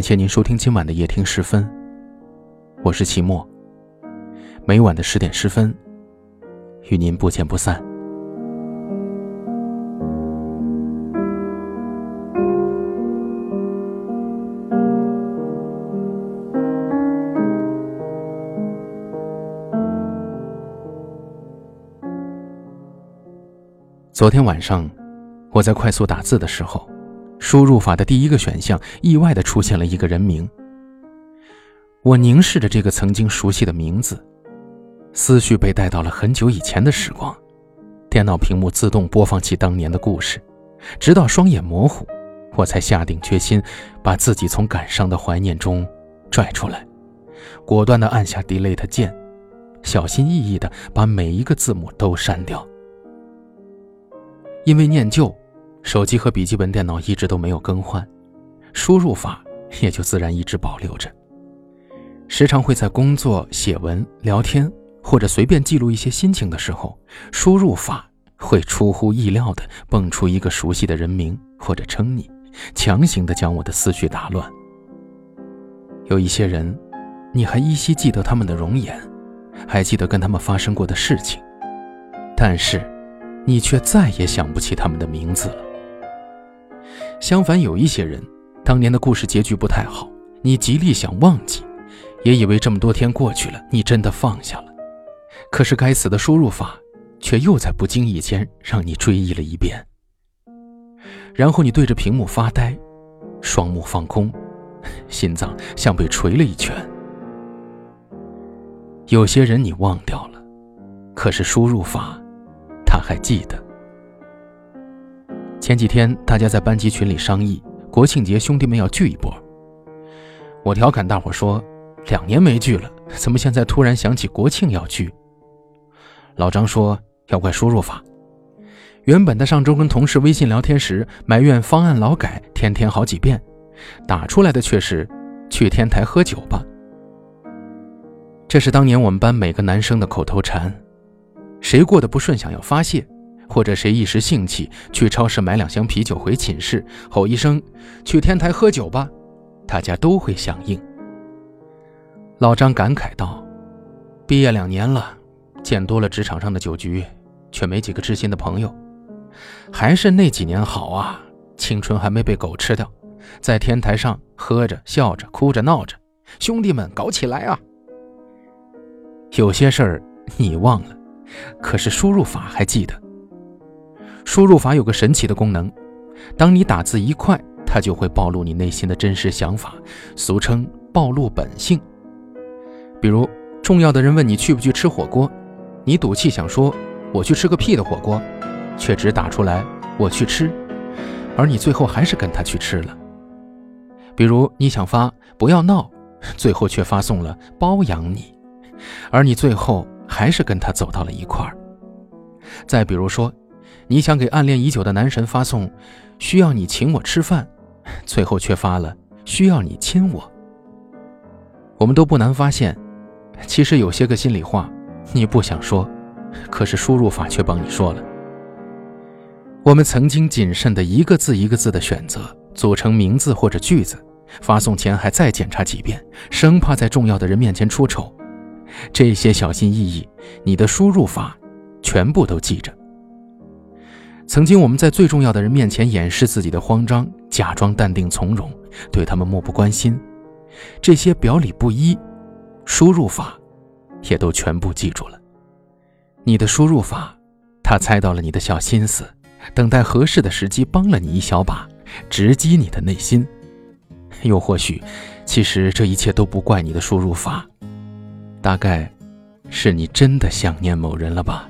感谢您收听今晚的夜听十分，我是齐墨。每晚的十点十分，与您不见不散。昨天晚上，我在快速打字的时候。输入法的第一个选项意外的出现了一个人名。我凝视着这个曾经熟悉的名字，思绪被带到了很久以前的时光。电脑屏幕自动播放起当年的故事，直到双眼模糊，我才下定决心把自己从感伤的怀念中拽出来，果断的按下 Delete 键，小心翼翼的把每一个字母都删掉，因为念旧。手机和笔记本电脑一直都没有更换，输入法也就自然一直保留着。时常会在工作、写文、聊天或者随便记录一些心情的时候，输入法会出乎意料的蹦出一个熟悉的人名或者称昵，强行的将我的思绪打乱。有一些人，你还依稀记得他们的容颜，还记得跟他们发生过的事情，但是，你却再也想不起他们的名字了。相反，有一些人，当年的故事结局不太好，你极力想忘记，也以为这么多天过去了，你真的放下了。可是该死的输入法，却又在不经意间让你追忆了一遍。然后你对着屏幕发呆，双目放空，心脏像被锤了一拳。有些人你忘掉了，可是输入法，他还记得。前几天，大家在班级群里商议，国庆节兄弟们要聚一波。我调侃大伙说：“两年没聚了，怎么现在突然想起国庆要聚？”老张说：“要怪输入法。原本的上周跟同事微信聊天时埋怨方案老改，天天好几遍，打出来的却是去天台喝酒吧。这是当年我们班每个男生的口头禅，谁过得不顺想要发泄。”或者谁一时兴起去超市买两箱啤酒回寝室，吼一声“去天台喝酒吧”，大家都会响应。老张感慨道：“毕业两年了，见多了职场上的酒局，却没几个知心的朋友。还是那几年好啊，青春还没被狗吃掉，在天台上喝着、笑着、哭着、闹着，兄弟们搞起来啊！有些事儿你忘了，可是输入法还记得。”输入法有个神奇的功能，当你打字一快，它就会暴露你内心的真实想法，俗称暴露本性。比如，重要的人问你去不去吃火锅，你赌气想说“我去吃个屁的火锅”，却只打出来“我去吃”，而你最后还是跟他去吃了。比如，你想发“不要闹”，最后却发送了“包养你”，而你最后还是跟他走到了一块儿。再比如说。你想给暗恋已久的男神发送“需要你请我吃饭”，最后却发了“需要你亲我”。我们都不难发现，其实有些个心里话你不想说，可是输入法却帮你说了。我们曾经谨慎的一个字一个字的选择组成名字或者句子，发送前还再检查几遍，生怕在重要的人面前出丑。这些小心翼翼，你的输入法全部都记着。曾经，我们在最重要的人面前掩饰自己的慌张，假装淡定从容，对他们漠不关心。这些表里不一，输入法也都全部记住了。你的输入法，他猜到了你的小心思，等待合适的时机帮了你一小把，直击你的内心。又或许，其实这一切都不怪你的输入法，大概是你真的想念某人了吧。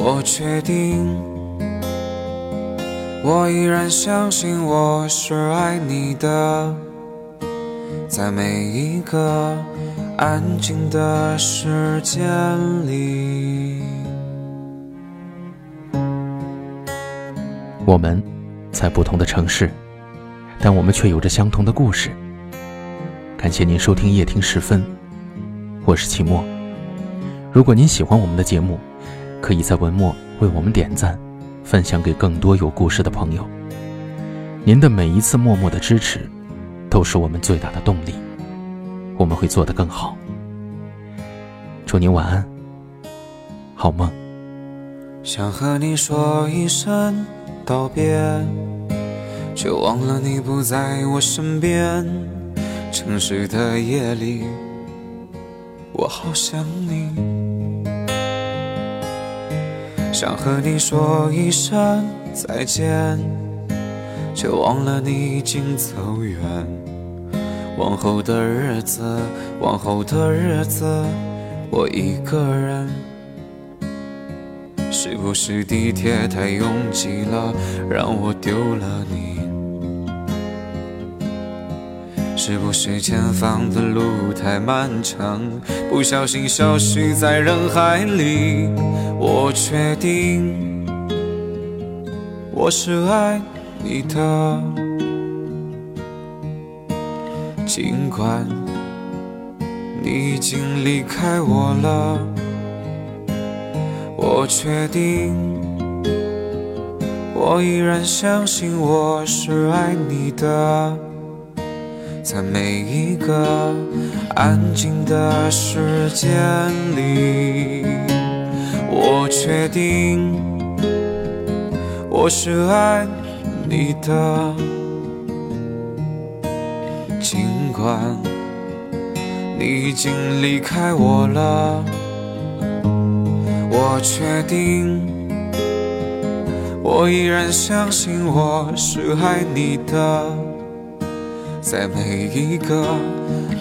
我确定，我依然相信我是爱你的。在每一个安静的时间里，我们在不同的城市，但我们却有着相同的故事。感谢您收听夜听时分，我是齐墨。如果您喜欢我们的节目，可以在文末为我们点赞，分享给更多有故事的朋友。您的每一次默默的支持。都是我们最大的动力，我们会做得更好。祝您晚安，好梦。想和你说一声道别，却忘了你不在我身边。城市的夜里，我好想你。想和你说一声再见。却忘了你已经走远，往后的日子，往后的日子，我一个人。是不是地铁太拥挤了，让我丢了你？是不是前方的路太漫长，不小心消失在人海里？我确定，我是爱。你的，尽管你已经离开我了，我确定，我依然相信我是爱你的，在每一个安静的时间里，我确定，我是爱。你的，尽管你已经离开我了，我确定，我依然相信我是爱你的，在每一个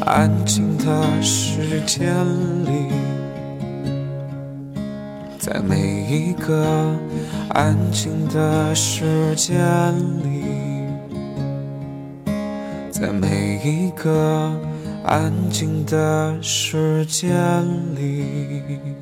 安静的时间里，在每一个。安静的时间里，在每一个安静的时间里。